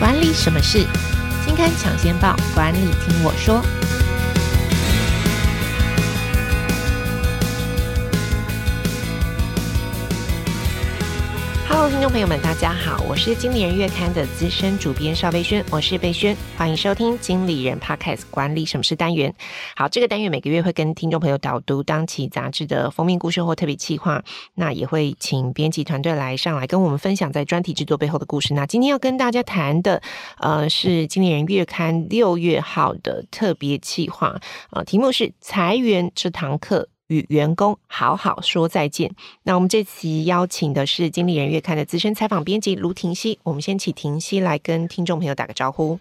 管理什么事？金刊抢先报，管理听我说。听众朋友们，大家好，我是经理人月刊的资深主编邵贝萱，我是贝萱，欢迎收听经理人 Podcast 管理什么是单元。好，这个单元每个月会跟听众朋友导读当期杂志的封面故事或特别企划，那也会请编辑团队来上来跟我们分享在专题制作背后的故事。那今天要跟大家谈的，呃，是经理人月刊六月号的特别企划，呃，题目是裁员这堂课。与员工好好说再见。那我们这期邀请的是《经理人月刊》的资深采访编辑卢婷熙。我们先请婷熙来跟听众朋友打个招呼。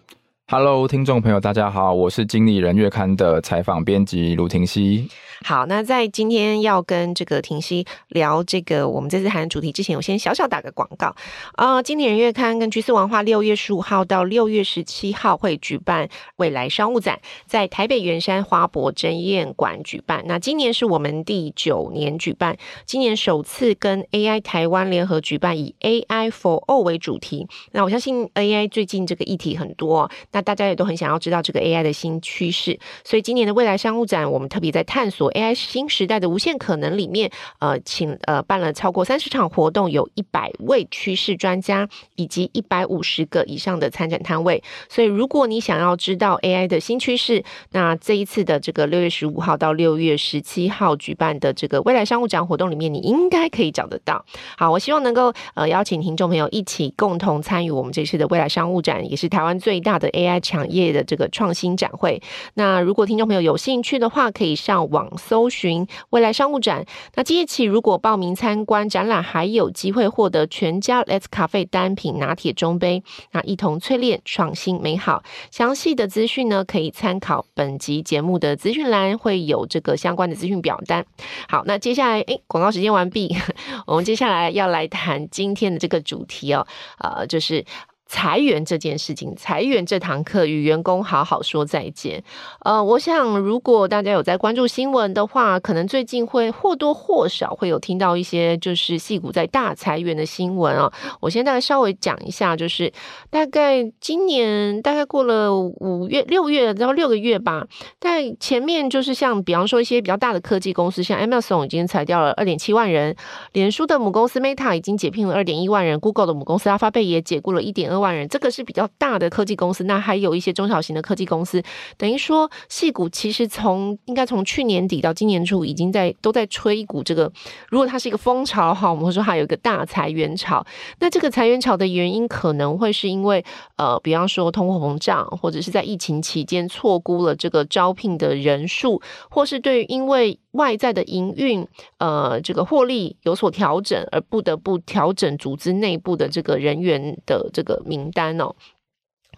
Hello，听众朋友，大家好，我是《经理人月刊》的采访编辑卢婷熙。好，那在今天要跟这个婷熙聊这个我们这次谈的主题之前，我先小小打个广告啊，呃，经理人月刊跟橘色文化六月十五号到六月十七号会举办未来商务展，在台北圆山花博争艳馆举办。那今年是我们第九年举办，今年首次跟 AI 台湾联合举办，以 AI for All 为主题。那我相信 AI 最近这个议题很多，那大家也都很想要知道这个 AI 的新趋势，所以今年的未来商务展，我们特别在探索。AI 新时代的无限可能里面，呃，请呃办了超过三十场活动，有一百位趋势专家以及一百五十个以上的参展摊位。所以，如果你想要知道 AI 的新趋势，那这一次的这个六月十五号到六月十七号举办的这个未来商务展活动里面，你应该可以找得到。好，我希望能够呃邀请听众朋友一起共同参与我们这次的未来商务展，也是台湾最大的 AI 产业的这个创新展会。那如果听众朋友有兴趣的话，可以上网。搜寻未来商务展，那即日起如果报名参观展览，还有机会获得全家 Let's 咖啡单品拿铁中杯，那一同淬炼创新美好。详细的资讯呢，可以参考本集节目的资讯栏，会有这个相关的资讯表单。好，那接下来，诶，广告时间完毕，我们接下来要来谈今天的这个主题哦，呃，就是。裁员这件事情，裁员这堂课，与员工好好说再见。呃，我想如果大家有在关注新闻的话，可能最近会或多或少会有听到一些就是戏骨在大裁员的新闻啊。我先大概稍微讲一下，就是大概今年大概过了五月、六月，然后六个月吧。在前面就是像比方说一些比较大的科技公司，像 Amazon 已经裁掉了二点七万人，脸书的母公司 Meta 已经解聘了二点一万人，Google 的母公司阿发贝也解雇了一点二万人，这个是比较大的科技公司，那还有一些中小型的科技公司，等于说，戏股其实从应该从去年底到今年初，已经在都在吹一股这个，如果它是一个风潮哈，我们会说它有一个大裁员潮。那这个裁员潮的原因可能会是因为呃，比方说通货膨胀，或者是在疫情期间错估了这个招聘的人数，或是对于因为外在的营运呃这个获利有所调整而不得不调整组织内部的这个人员的这个名单哦。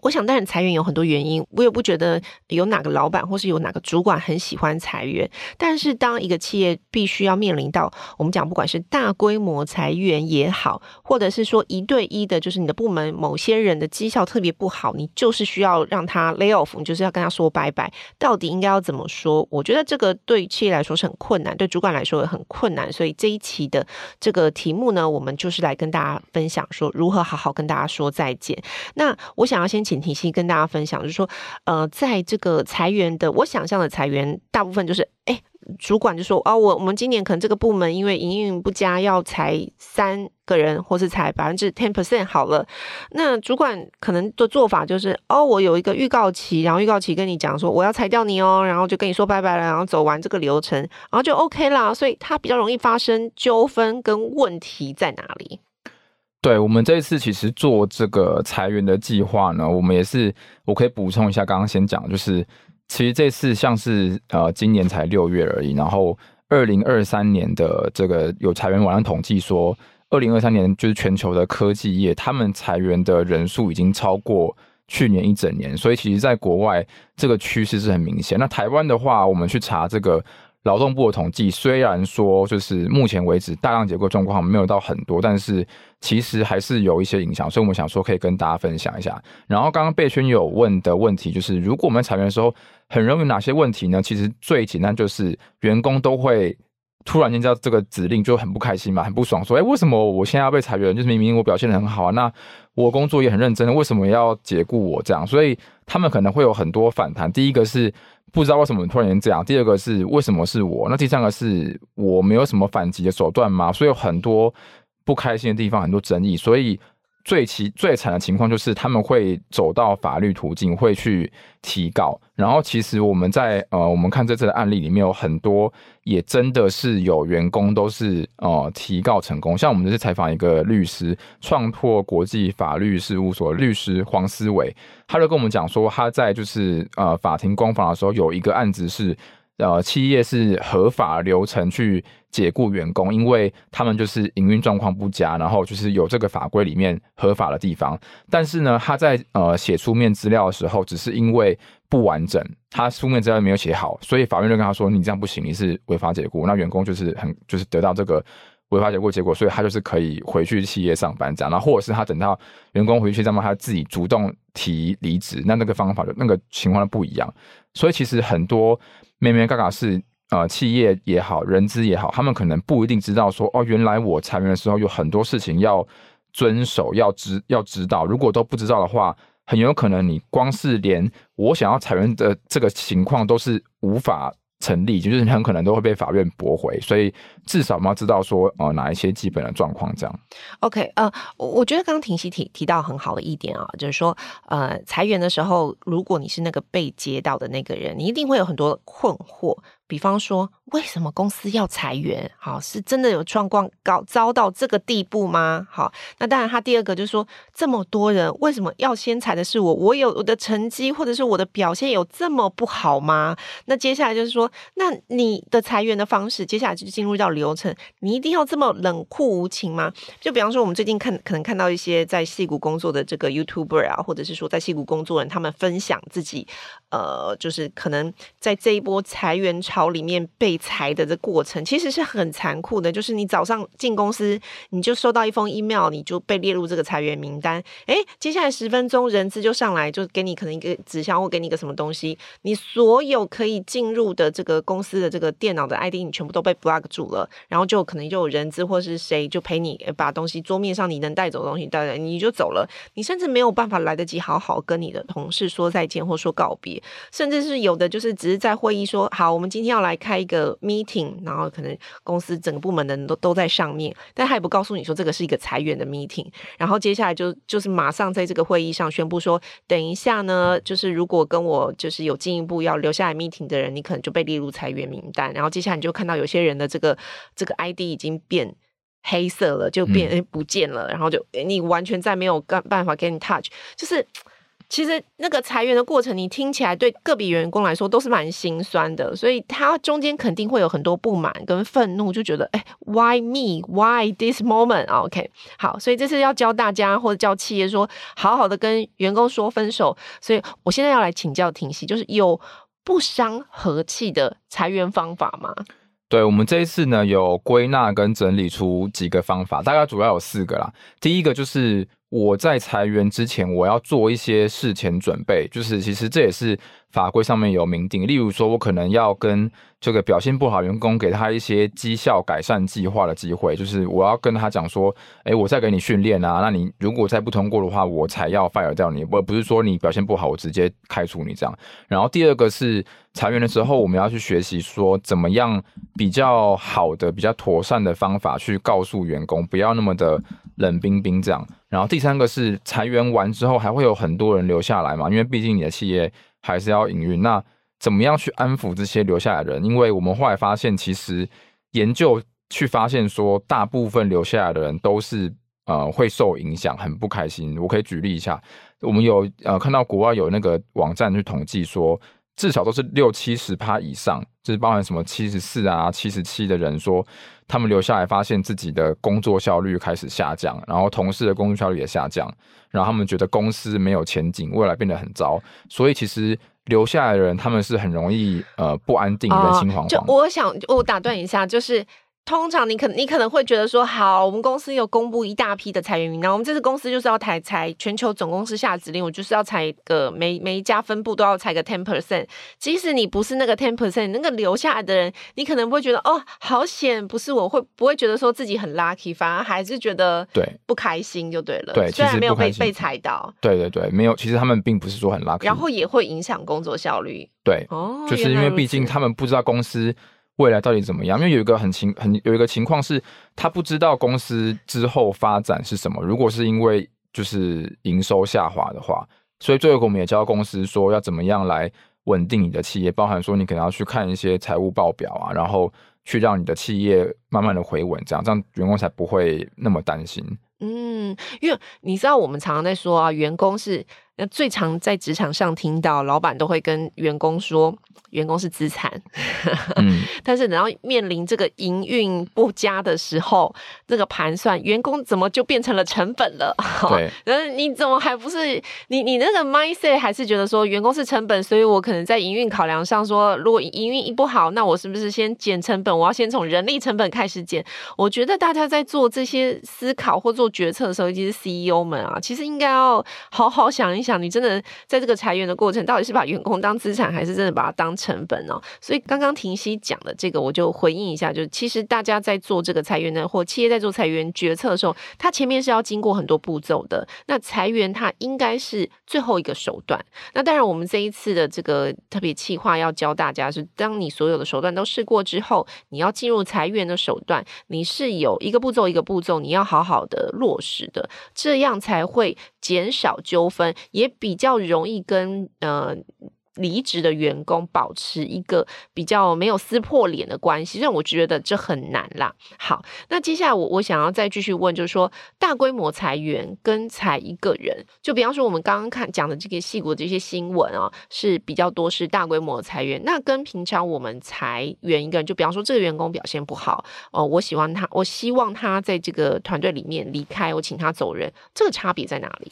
我想，当然裁员有很多原因，我也不觉得有哪个老板或是有哪个主管很喜欢裁员。但是，当一个企业必须要面临到我们讲，不管是大规模裁员也好，或者是说一对一的，就是你的部门某些人的绩效特别不好，你就是需要让他 lay off，你就是要跟他说拜拜。到底应该要怎么说？我觉得这个对企业来说是很困难，对主管来说也很困难。所以这一期的这个题目呢，我们就是来跟大家分享说如何好好跟大家说再见。那我想要先。请婷熙跟大家分享，就是说，呃，在这个裁员的，我想象的裁员，大部分就是，哎，主管就说，哦，我我们今年可能这个部门因为营运不佳，要裁三个人，或是裁百分之 ten percent 好了。那主管可能的做法就是，哦，我有一个预告期，然后预告期跟你讲说，我要裁掉你哦，然后就跟你说拜拜了，然后走完这个流程，然后就 OK 啦。所以它比较容易发生纠纷跟问题在哪里？对，我们这一次其实做这个裁员的计划呢，我们也是，我可以补充一下，刚刚先讲，就是其实这次像是呃今年才六月而已，然后二零二三年的这个有裁员网站统计说，二零二三年就是全球的科技业，他们裁员的人数已经超过去年一整年，所以其实在国外这个趋势是很明显。那台湾的话，我们去查这个。劳动部的统计虽然说，就是目前为止大量解雇状况没有到很多，但是其实还是有一些影响，所以我们想说可以跟大家分享一下。然后刚刚贝圈有问的问题，就是如果我们裁员的时候，很容易哪些问题呢？其实最简单就是员工都会突然间叫这个指令就很不开心嘛，很不爽，说，哎，为什么我现在要被裁员？就是明明我表现得很好啊，那我工作也很认真，为什么要解雇我这样？所以他们可能会有很多反弹。第一个是不知道为什么突然间这样，第二个是为什么是我？那第三个是我没有什么反击的手段吗？所以有很多不开心的地方，很多争议，所以。最其最惨的情况就是他们会走到法律途径，会去提告。然后其实我们在呃，我们看这次的案例里面有很多，也真的是有员工都是呃提告成功。像我们这次采访一个律师，创拓国际法律事务所律师黄思伟，他就跟我们讲说，他在就是呃法庭攻防的时候，有一个案子是。呃，企业是合法流程去解雇员工，因为他们就是营运状况不佳，然后就是有这个法规里面合法的地方。但是呢，他在呃写书面资料的时候，只是因为不完整，他书面资料没有写好，所以法院就跟他说：“你这样不行，你是违法解雇。”那员工就是很就是得到这个违法解雇结果，所以他就是可以回去企业上班这样。然后或者是他等到员工回去上班，他自己主动提离职，那那个方法就那个情况不一样。所以其实很多。妹妹嘎嘎是呃，企业也好，人资也好，他们可能不一定知道说哦，原来我裁员的时候有很多事情要遵守，要知要知道。如果都不知道的话，很有可能你光是连我想要裁员的这个情况都是无法成立，就是很可能都会被法院驳回。所以至少我们要知道说呃，哪一些基本的状况这样。OK，呃，我觉得刚刚婷熙提提到很好的一点啊，就是说呃，裁员的时候，如果你是那个被接到的那个人，你一定会有很多困惑。比方说，为什么公司要裁员？好，是真的有状况搞糟到这个地步吗？好，那当然，他第二个就是说，这么多人为什么要先裁的是我？我有我的成绩或者是我的表现有这么不好吗？那接下来就是说，那你的裁员的方式，接下来就进入到流程，你一定要这么冷酷无情吗？就比方说，我们最近看可能看到一些在戏谷工作的这个 YouTuber 啊，或者是说在戏谷工作人，他们分享自己，呃，就是可能在这一波裁员潮。里面被裁的这过程其实是很残酷的，就是你早上进公司，你就收到一封 email，你就被列入这个裁员名单。诶，接下来十分钟，人资就上来，就给你可能一个纸箱或给你一个什么东西，你所有可以进入的这个公司的这个电脑的 ID，你全部都被 block 住了，然后就可能就有人资或是谁就陪你把东西桌面上你能带走的东西带来，你就走了，你甚至没有办法来得及好好跟你的同事说再见或说告别，甚至是有的就是只是在会议说好，我们今天。要来开一个 meeting，然后可能公司整个部门的人都都在上面，但他也不告诉你说这个是一个裁员的 meeting，然后接下来就就是马上在这个会议上宣布说，等一下呢，就是如果跟我就是有进一步要留下来 meeting 的人，你可能就被列入裁员名单，然后接下来你就看到有些人的这个这个 ID 已经变黑色了，就变不见了，然后就你完全再没有办办法 get in touch，就是。其实那个裁员的过程，你听起来对个别员工来说都是蛮心酸的，所以他中间肯定会有很多不满跟愤怒，就觉得哎，why me？Why this moment？OK，好，所以这是要教大家或者教企业说，好好的跟员工说分手。所以我现在要来请教庭熙，就是有不伤和气的裁员方法吗？对，我们这一次呢，有归纳跟整理出几个方法，大概主要有四个啦。第一个就是。我在裁员之前，我要做一些事前准备，就是其实这也是法规上面有明定。例如说，我可能要跟这个表现不好员工给他一些绩效改善计划的机会，就是我要跟他讲说，诶，我再给你训练啊，那你如果再不通过的话，我才要 fire 掉你，我不是说你表现不好，我直接开除你这样。然后第二个是裁员的时候，我们要去学习说怎么样比较好的、比较妥善的方法去告诉员工，不要那么的冷冰冰这样。然后第三个是裁员完之后还会有很多人留下来嘛，因为毕竟你的企业还是要营运。那怎么样去安抚这些留下来的人？因为我们后来发现，其实研究去发现说，大部分留下来的人都是呃会受影响，很不开心。我可以举例一下，我们有呃看到国外有那个网站去统计说，至少都是六七十趴以上，就是包含什么七十四啊、七十七的人说。他们留下来，发现自己的工作效率开始下降，然后同事的工作效率也下降，然后他们觉得公司没有前景，未来变得很糟。所以其实留下来的人，他们是很容易呃不安定、人心惶惶。就我想，我打断一下，就是通常你可你可能会觉得说，好，我们公司有公布一大批的裁员名单，我们这次公司就是要裁裁全球总公司下指令，我就是要裁个每每一家分部都要裁个 ten percent。即使你不是那个 ten percent，那个留下来的人，你可能不会觉得哦，好险，不是我会不会觉得说自己很 lucky，反而还是觉得对不开心就对了。对，虽然没有被被裁到，对对对，没有，其实他们并不是说很 lucky，然后也会影响工作效率。对，哦，就是因为毕竟他们不知道公司。未来到底怎么样？因为有一个很情很有一个情况是，他不知道公司之后发展是什么。如果是因为就是营收下滑的话，所以最后我们也教公司说要怎么样来稳定你的企业，包含说你可能要去看一些财务报表啊，然后去让你的企业慢慢的回稳，这样这样员工才不会那么担心。嗯，因为你知道我们常常在说啊，员工是。那最常在职场上听到，老板都会跟员工说，员工是资产。嗯，但是等到面临这个营运不佳的时候，这个盘算，员工怎么就变成了成本了？对，然后你怎么还不是你你那个 mindset 还是觉得说员工是成本，所以我可能在营运考量上说，如果营运一不好，那我是不是先减成本？我要先从人力成本开始减。我觉得大家在做这些思考或做决策的时候，尤其是 CEO 们啊，其实应该要好好想一你想。你真的在这个裁员的过程，到底是把员工当资产，还是真的把它当成本呢？所以刚刚婷熙讲的这个，我就回应一下，就是其实大家在做这个裁员的，或企业在做裁员决策的时候，它前面是要经过很多步骤的。那裁员它应该是最后一个手段。那当然，我们这一次的这个特别企划要教大家是，当你所有的手段都试过之后，你要进入裁员的手段，你是有一个步骤一个步骤，你要好好的落实的，这样才会减少纠纷，也比较容易跟呃离职的员工保持一个比较没有撕破脸的关系，让我觉得这很难啦。好，那接下来我我想要再继续问，就是说大规模裁员跟裁一个人，就比方说我们刚刚看讲的这个矽谷这些新闻啊，是比较多是大规模裁员，那跟平常我们裁员一个人，就比方说这个员工表现不好哦，我喜欢他，我希望他在这个团队里面离开，我请他走人，这个差别在哪里？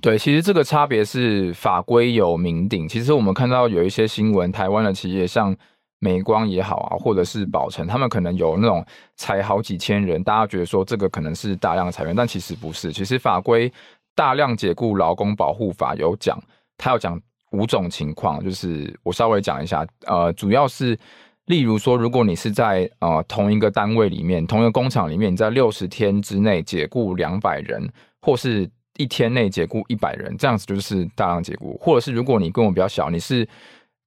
对，其实这个差别是法规有明定。其实我们看到有一些新闻，台湾的企业像美光也好啊，或者是宝成，他们可能有那种裁好几千人，大家觉得说这个可能是大量裁员，但其实不是。其实法规大量解雇劳工保护法有讲，它有讲五种情况，就是我稍微讲一下。呃，主要是例如说，如果你是在呃同一个单位里面，同一个工厂里面，你在六十天之内解雇两百人，或是一天内解雇一百人，这样子就是大量解雇，或者是如果你规模比较小，你是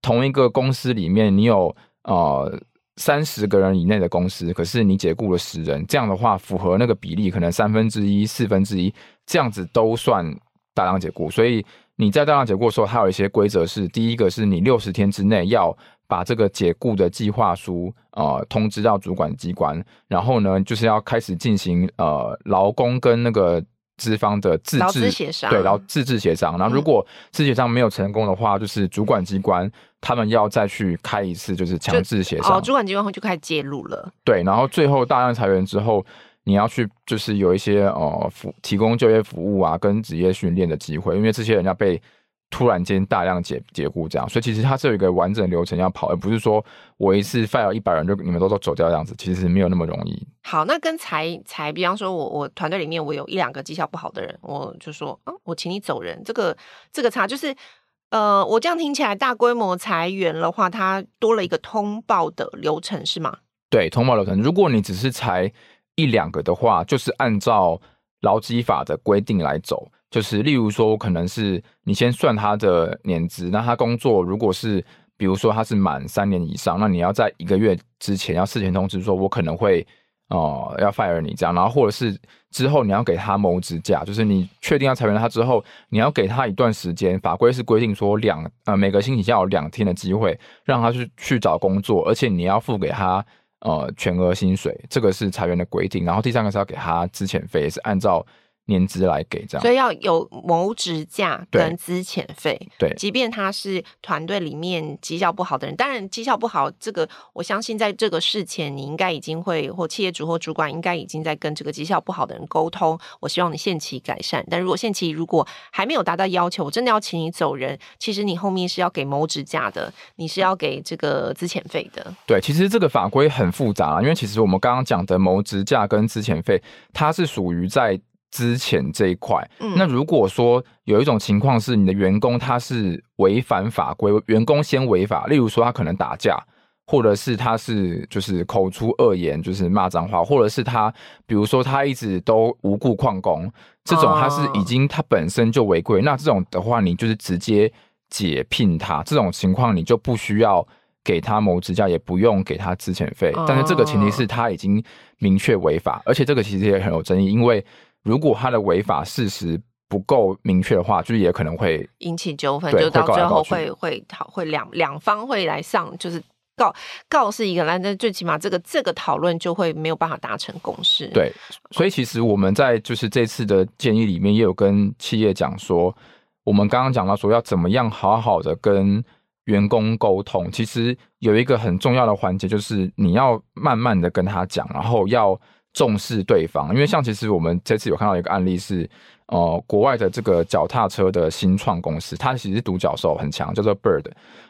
同一个公司里面，你有呃三十个人以内的公司，可是你解雇了十人，这样的话符合那个比例，可能三分之一、四分之一这样子都算大量解雇。所以你在大量解雇的时候，还有一些规则是：第一个是你六十天之内要把这个解雇的计划书呃通知到主管机关，然后呢就是要开始进行呃劳工跟那个。资方的自治协商，对，然后自治协商，然后如果自治协商没有成功的话，嗯、就是主管机关他们要再去开一次，就是强制协商。哦，主管机关会就开始介入了。对，然后最后大量裁员之后，你要去就是有一些哦服提供就业服务啊，跟职业训练的机会，因为这些人要被。突然间大量解解雇这样，所以其实它是有一个完整流程要跑，而不是说我一次 fire 一百人就你们都都走掉这样子，其实没有那么容易。好，那跟裁裁，比方说我我团队里面我有一两个绩效不好的人，我就说，嗯，我请你走人。这个这个差就是，呃，我这样听起来大规模裁员的话，它多了一个通报的流程是吗？对，通报流程。如果你只是裁一两个的话，就是按照劳基法的规定来走。就是，例如说，可能是你先算他的年资，那他工作如果是，比如说他是满三年以上，那你要在一个月之前要事前通知说，我可能会哦、要 fire 你这样，然后或者是之后你要给他谋职假，就是你确定要裁员他之后，你要给他一段时间，法规是规定说两呃每个星期要有两天的机会让他去去找工作，而且你要付给他呃全额薪水，这个是裁员的规定。然后第三个是要给他资遣费，是按照。年资来给这样，所以要有谋职价跟资遣费。对，即便他是团队里面绩效不好的人，当然绩效不好，这个我相信在这个事前你应该已经会，或企业主或主管应该已经在跟这个绩效不好的人沟通。我希望你限期改善，但如果限期如果还没有达到要求，我真的要请你走人。其实你后面是要给谋职价的，你是要给这个资遣费的。对，其实这个法规很复杂，因为其实我们刚刚讲的谋职价跟资遣费，它是属于在。资遣这一块，那如果说有一种情况是你的员工他是违反法规，员工先违法，例如说他可能打架，或者是他是就是口出恶言，就是骂脏话，或者是他比如说他一直都无故旷工，这种他是已经他本身就违规，那这种的话你就是直接解聘他，这种情况你就不需要给他谋职价，也不用给他资遣费，但是这个前提是他已经明确违法，而且这个其实也很有争议，因为。如果他的违法事实不够明确的话，就是也可能会引起纠纷，就到最后会会讨会两两方会来上，就是告告是一个，但最起码这个这个讨论就会没有办法达成共识。对，所以其实我们在就是这次的建议里面也有跟企业讲说，我们刚刚讲到说要怎么样好好的跟员工沟通，其实有一个很重要的环节就是你要慢慢的跟他讲，然后要。重视对方，因为像其实我们这次有看到一个案例是，呃，国外的这个脚踏车的新创公司，它其实是独角兽很强，叫做 Bird。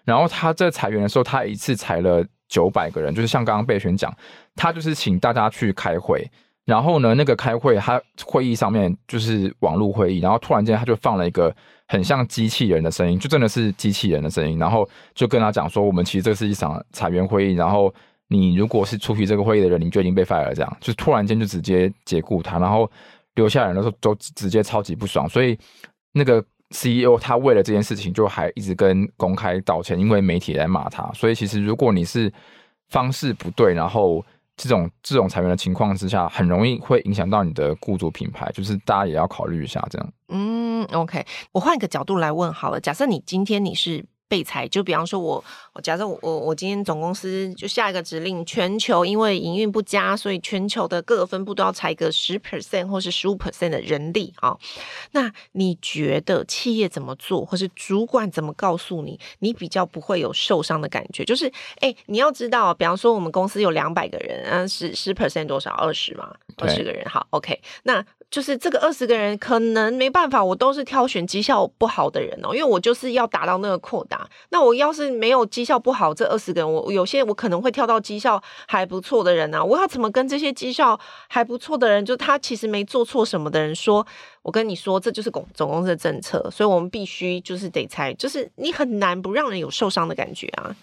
然后他在裁员的时候，他一次裁了九百个人，就是像刚刚备选讲，他就是请大家去开会，然后呢，那个开会他会议上面就是网络会议，然后突然间他就放了一个很像机器人的声音，就真的是机器人的声音，然后就跟他讲说，我们其实这是一场裁员会议，然后。你如果是出席这个会议的人，你就已经被 fire 了，这样就突然间就直接解雇他，然后留下人的时候都直接超级不爽，所以那个 CEO 他为了这件事情就还一直跟公开道歉，因为媒体来骂他，所以其实如果你是方式不对，然后这种这种裁员的情况之下，很容易会影响到你的雇主品牌，就是大家也要考虑一下这样。嗯，OK，我换一个角度来问好了，假设你今天你是。被裁，就比方说我，我假设我我我今天总公司就下一个指令，全球因为营运不佳，所以全球的各个分部都要裁个十 percent 或是十五 percent 的人力啊。那你觉得企业怎么做，或是主管怎么告诉你，你比较不会有受伤的感觉？就是，哎、欸，你要知道，比方说我们公司有两百个人，嗯，十十 percent 多少？二十嘛，二十个人。好，OK，那。就是这个二十个人可能没办法，我都是挑选绩效不好的人哦，因为我就是要达到那个扩大。那我要是没有绩效不好，这二十个人，我有些我可能会挑到绩效还不错的人啊。我要怎么跟这些绩效还不错的人，就他其实没做错什么的人说，我跟你说，这就是总总公司的政策，所以我们必须就是得裁，就是你很难不让人有受伤的感觉啊。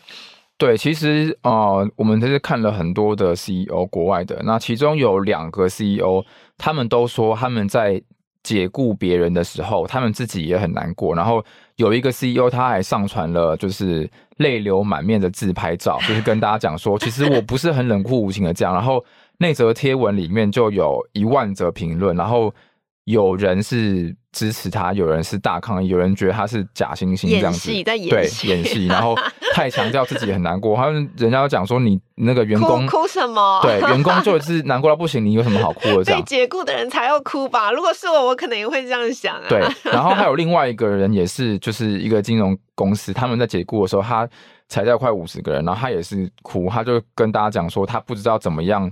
对，其实啊、我们这是看了很多的 CEO 国外的，那其中有两个 CEO。他们都说他们在解雇别人的时候，他们自己也很难过。然后有一个 CEO 他还上传了就是泪流满面的自拍照，就是跟大家讲说，其实我不是很冷酷无情的这样。然后那则贴文里面就有一万则评论，然后有人是支持他，有人是大抗议，有人觉得他是假惺惺这样子，在演戏，对，演戏，然后。太强调自己很难过，他们人家要讲说你那个员工哭，哭什么？对，员工就是难过到不行，你有什么好哭的？这样被解雇的人才要哭吧？如果是我，我可能也会这样想啊。对，然后还有另外一个人也是，就是一个金融公司，他们在解雇的时候，他裁掉快五十个人，然后他也是哭，他就跟大家讲说，他不知道怎么样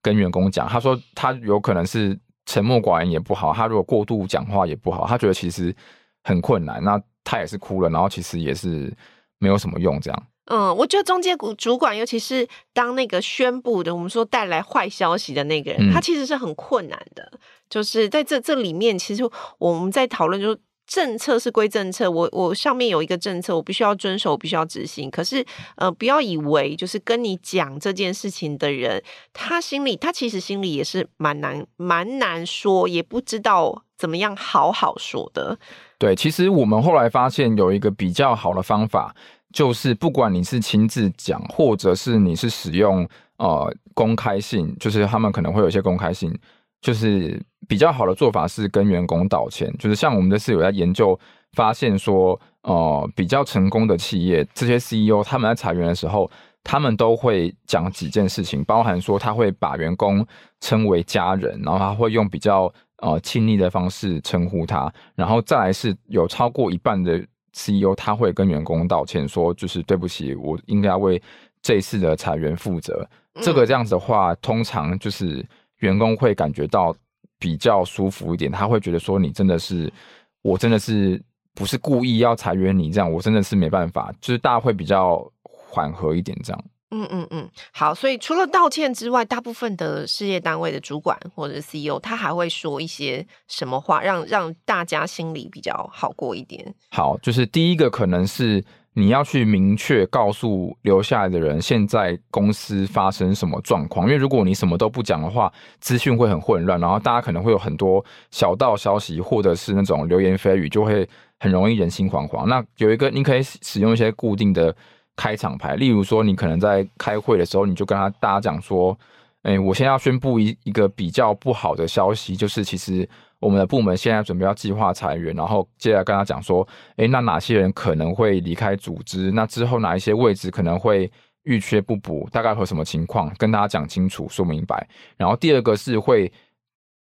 跟员工讲。他说他有可能是沉默寡言也不好，他如果过度讲话也不好，他觉得其实很困难。那他也是哭了，然后其实也是。没有什么用，这样。嗯，我觉得中介股主管，尤其是当那个宣布的，我们说带来坏消息的那个人，嗯、他其实是很困难的。就是在这这里面，其实我们在讨论，就是政策是归政策，我我上面有一个政策，我必须要遵守，我必须要执行。可是，呃，不要以为就是跟你讲这件事情的人，他心里他其实心里也是蛮难蛮难说，也不知道怎么样好好说的。对，其实我们后来发现有一个比较好的方法，就是不管你是亲自讲，或者是你是使用呃公开信，就是他们可能会有一些公开信，就是比较好的做法是跟员工道歉。就是像我们的室友在研究发现说，呃，比较成功的企业，这些 CEO 他们在裁员的时候，他们都会讲几件事情，包含说他会把员工称为家人，然后他会用比较呃亲昵的方式称呼他，然后再来是有超过一半的 CEO 他会跟员工道歉，说就是对不起，我应该要为这一次的裁员负责。这个这样子的话，通常就是员工会感觉到比较舒服一点，他会觉得说你真的是，我真的是不是故意要裁员你这样，我真的是没办法，就是大家会比较缓和一点这样。嗯嗯嗯，好，所以除了道歉之外，大部分的事业单位的主管或者 CEO，他还会说一些什么话，让让大家心里比较好过一点。好，就是第一个可能是你要去明确告诉留下来的人，现在公司发生什么状况，因为如果你什么都不讲的话，资讯会很混乱，然后大家可能会有很多小道消息，或者是那种流言蜚语，就会很容易人心惶惶。那有一个，你可以使用一些固定的。开场白，例如说，你可能在开会的时候，你就跟他大家讲说，哎、我现在要宣布一一个比较不好的消息，就是其实我们的部门现在准备要计划裁员，然后接下来跟他讲说，哎、那哪些人可能会离开组织？那之后哪一些位置可能会遇缺不补？大概会什么情况？跟大家讲清楚，说明白。然后第二个是会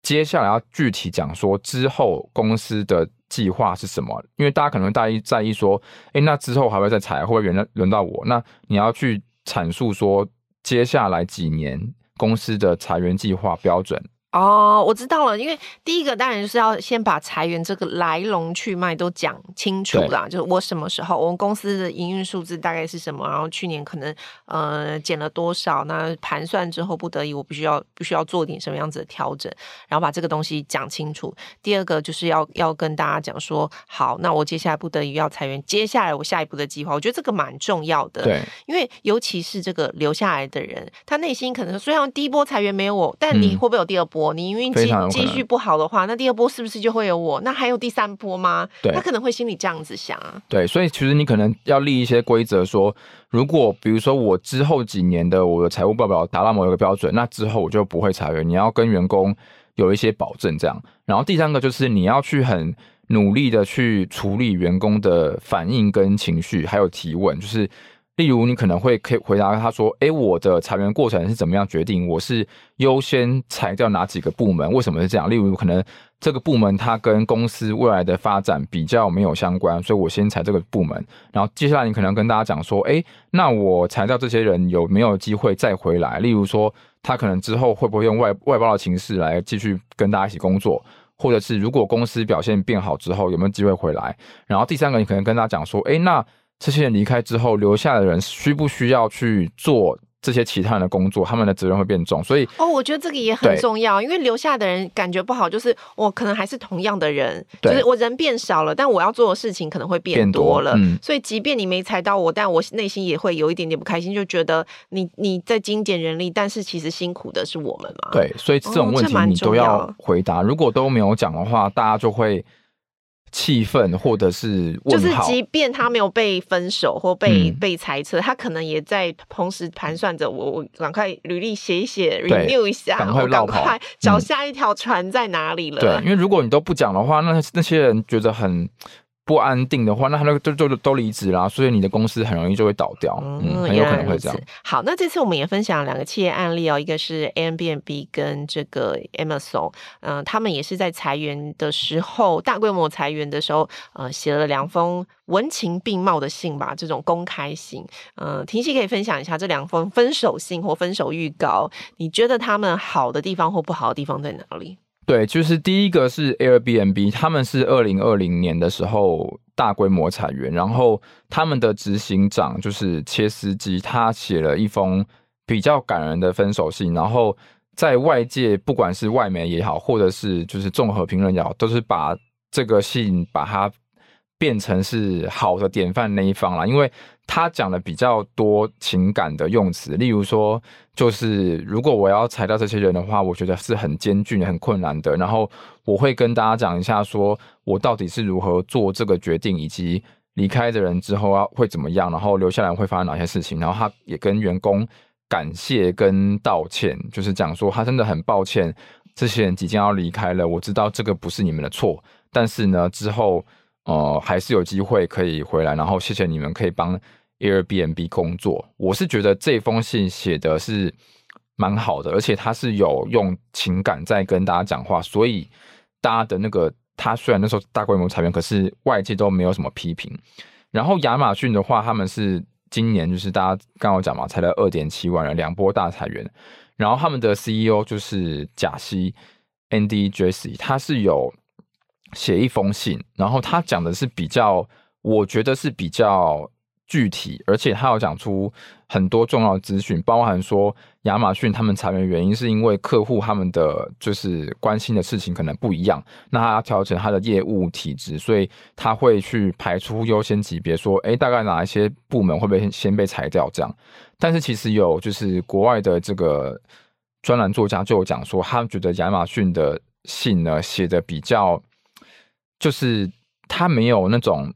接下来要具体讲说之后公司的。计划是什么？因为大家可能会在意在意说，哎，那之后还会再裁，会不会轮轮到我？那你要去阐述说，接下来几年公司的裁员计划标准。哦，我知道了。因为第一个当然就是要先把裁员这个来龙去脉都讲清楚啦。就是我什么时候，我们公司的营运数字大概是什么，然后去年可能呃减了多少，那盘算之后不得已我必须要必须要做点什么样子的调整，然后把这个东西讲清楚。第二个就是要要跟大家讲说，好，那我接下来不得已要裁员，接下来我下一步的计划，我觉得这个蛮重要的。对，因为尤其是这个留下来的人，他内心可能虽然第一波裁员没有我，但你会不会有第二波？嗯你运气继续不好的话，那第二波是不是就会有我？那还有第三波吗？对，他可能会心里这样子想啊。对，所以其实你可能要立一些规则，说如果比如说我之后几年的我的财务报表达到某一个标准，那之后我就不会裁员。你要跟员工有一些保证，这样。然后第三个就是你要去很努力的去处理员工的反应跟情绪，还有提问，就是。例如，你可能会可以回答他说：“诶，我的裁员过程是怎么样决定？我是优先裁掉哪几个部门？为什么是这样？例如，可能这个部门它跟公司未来的发展比较没有相关，所以我先裁这个部门。然后接下来，你可能跟大家讲说：诶，那我裁掉这些人有没有机会再回来？例如说，他可能之后会不会用外外包的形式来继续跟大家一起工作？或者是如果公司表现变好之后，有没有机会回来？然后第三个，你可能跟大家讲说：诶，那。这些人离开之后，留下的人需不需要去做这些其他人的工作？他们的责任会变重，所以哦，我觉得这个也很重要，因为留下的人感觉不好，就是我可能还是同样的人，就是我人变少了，但我要做的事情可能会变多了。多嗯、所以，即便你没裁到我，但我内心也会有一点点不开心，就觉得你你在精简人力，但是其实辛苦的是我们嘛。对，所以这种问题你都要回答。哦、如果都没有讲的话，大家就会。气愤，或者是就是，即便他没有被分手或被、嗯、被裁撤，他可能也在同时盘算着，我我赶快履历写一写，renew 一下，然后赶快找下一条船在哪里了。对，因为如果你都不讲的话，那那些人觉得很。不安定的话，那他那个就就都离职啦，所以你的公司很容易就会倒掉，很有可能会这样。好，那这次我们也分享两个企业案例哦，一个是 Airbnb 跟这个 Amazon，嗯、呃，他们也是在裁员的时候，大规模裁员的时候，呃，写了两封文情并茂的信吧，这种公开信。嗯、呃，婷熙可以分享一下这两封分手信或分手预告，你觉得他们好的地方或不好的地方在哪里？对，就是第一个是 Airbnb，他们是二零二零年的时候大规模裁员，然后他们的执行长就是切斯基，他写了一封比较感人的分手信，然后在外界不管是外媒也好，或者是就是综合评论也好，都是把这个信把它变成是好的典范那一方啦，因为他讲了比较多情感的用词，例如说，就是如果我要裁掉这些人的话，我觉得是很艰巨、很困难的。然后我会跟大家讲一下，说我到底是如何做这个决定，以及离开的人之后要会怎么样，然后留下来会发生哪些事情。然后他也跟员工感谢跟道歉，就是讲说他真的很抱歉，这些人即将要离开了。我知道这个不是你们的错，但是呢，之后。呃，还是有机会可以回来，然后谢谢你们可以帮 Airbnb 工作。我是觉得这封信写的是蛮好的，而且他是有用情感在跟大家讲话，所以大家的那个，他虽然那时候大规模裁员，可是外界都没有什么批评。然后亚马逊的话，他们是今年就是大家刚刚讲嘛，裁了二点七万人，两波大裁员。然后他们的 CEO 就是贾西 Andy Jassy，他是有写一封信，然后他讲的是比较，我觉得是比较。具体，而且他有讲出很多重要资讯，包含说亚马逊他们裁员原因是因为客户他们的就是关心的事情可能不一样，那他要调整他的业务体制，所以他会去排出优先级别，说，诶，大概哪一些部门会不会先被裁掉这样。但是其实有就是国外的这个专栏作家就有讲说，他觉得亚马逊的信呢写的比较，就是他没有那种。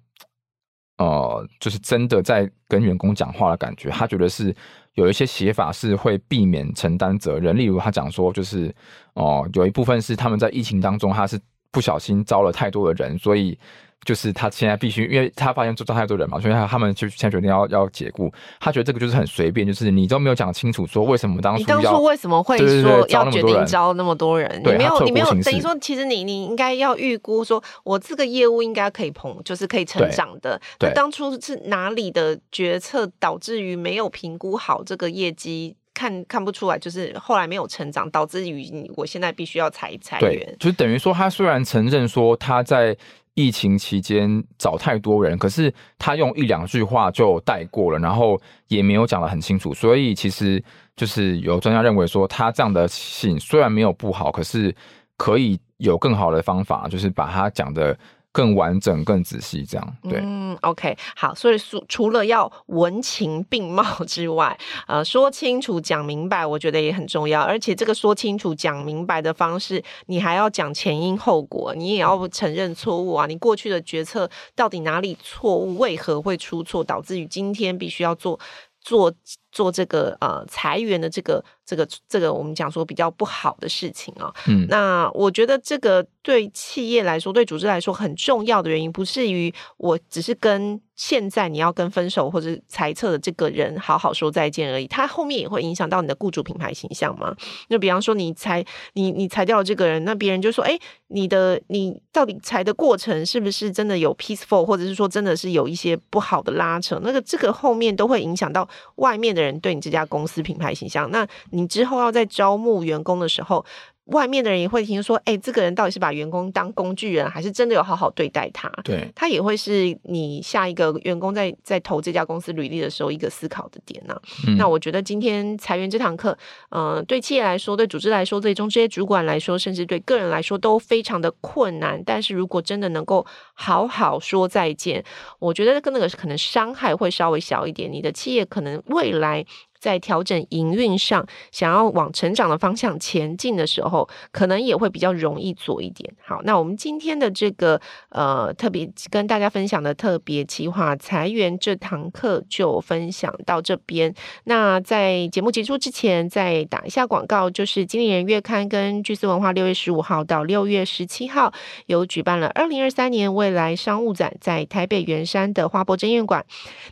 呃，就是真的在跟员工讲话的感觉，他觉得是有一些写法是会避免承担责任，例如他讲说，就是哦、有一部分是他们在疫情当中，他是不小心招了太多的人，所以。就是他现在必须，因为他发现做太多人嘛，所以他他们就现在决定要要解雇。他觉得这个就是很随便，就是你都没有讲清楚说为什么当初当初为什么会说要决定招那么多人？你没有你没有等于说，其实你你应该要预估说，我这个业务应该可以膨，就是可以成长的。那当初是哪里的决策导致于没有评估好这个业绩？看看不出来，就是后来没有成长，导致于我现在必须要裁裁员。对，就等于说，他虽然承认说他在疫情期间找太多人，可是他用一两句话就带过了，然后也没有讲得很清楚。所以其实就是有专家认为说，他这样的信虽然没有不好，可是可以有更好的方法，就是把他讲的。更完整、更仔细，这样对。嗯，OK，好。所以除除了要文情并茂 之外，呃，说清楚、讲明白，我觉得也很重要。而且这个说清楚、讲明白的方式，你还要讲前因后果，你也要承认错误啊。你过去的决策到底哪里错误？为何会出错？导致于今天必须要做做。做这个呃裁员的这个这个这个我们讲说比较不好的事情啊、哦，嗯，那我觉得这个对企业来说，对组织来说很重要的原因，不是于我只是跟现在你要跟分手或者裁撤的这个人好好说再见而已，他后面也会影响到你的雇主品牌形象嘛。那比方说你裁你你裁掉了这个人，那别人就说，哎，你的你到底裁的过程是不是真的有 peaceful，或者是说真的是有一些不好的拉扯？那个这个后面都会影响到外面的。人对你这家公司品牌形象，那你之后要在招募员工的时候。外面的人也会听说，哎，这个人到底是把员工当工具人，还是真的有好好对待他？对，他也会是你下一个员工在在投这家公司履历的时候一个思考的点呢、啊。嗯、那我觉得今天裁员这堂课，嗯、呃，对企业来说，对组织来说，最终这些主管来说，甚至对个人来说都非常的困难。但是如果真的能够好好说再见，我觉得跟那个可能伤害会稍微小一点。你的企业可能未来。在调整营运上，想要往成长的方向前进的时候，可能也会比较容易做一点。好，那我们今天的这个呃特别跟大家分享的特别企划裁员这堂课就分享到这边。那在节目结束之前，再打一下广告，就是《经理人月刊》跟巨思文化六月十五号到六月十七号有举办了二零二三年未来商务展，在台北圆山的花博争艳馆。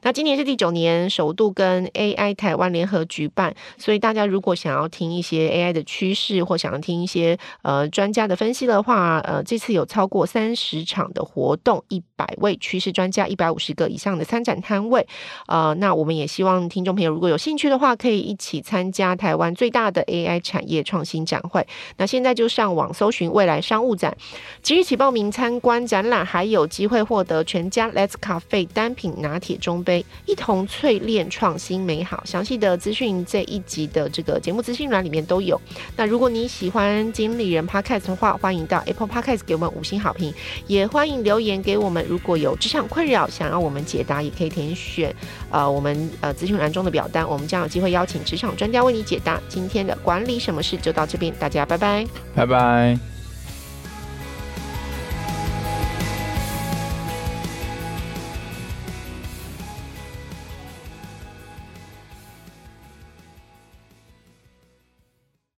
那今年是第九年，首度跟 AI 台湾联合举办，所以大家如果想要听一些 AI 的趋势，或想要听一些呃专家的分析的话，呃，这次有超过三十场的活动，一百位趋势专家，一百五十个以上的参展摊位，呃，那我们也希望听众朋友如果有兴趣的话，可以一起参加台湾最大的 AI 产业创新展会。那现在就上网搜寻未来商务展，即日起报名参观展览，还有机会获得全家 Let's Cafe 单品拿铁中杯，一同淬炼创新美好。详细的。资讯这一集的这个节目资讯栏里面都有。那如果你喜欢经理人 Podcast 的话，欢迎到 Apple Podcast 给我们五星好评，也欢迎留言给我们。如果有职场困扰想要我们解答，也可以填选呃我们呃咨询栏中的表单，我们将有机会邀请职场专家为你解答。今天的管理什么事就到这边，大家拜拜，拜拜。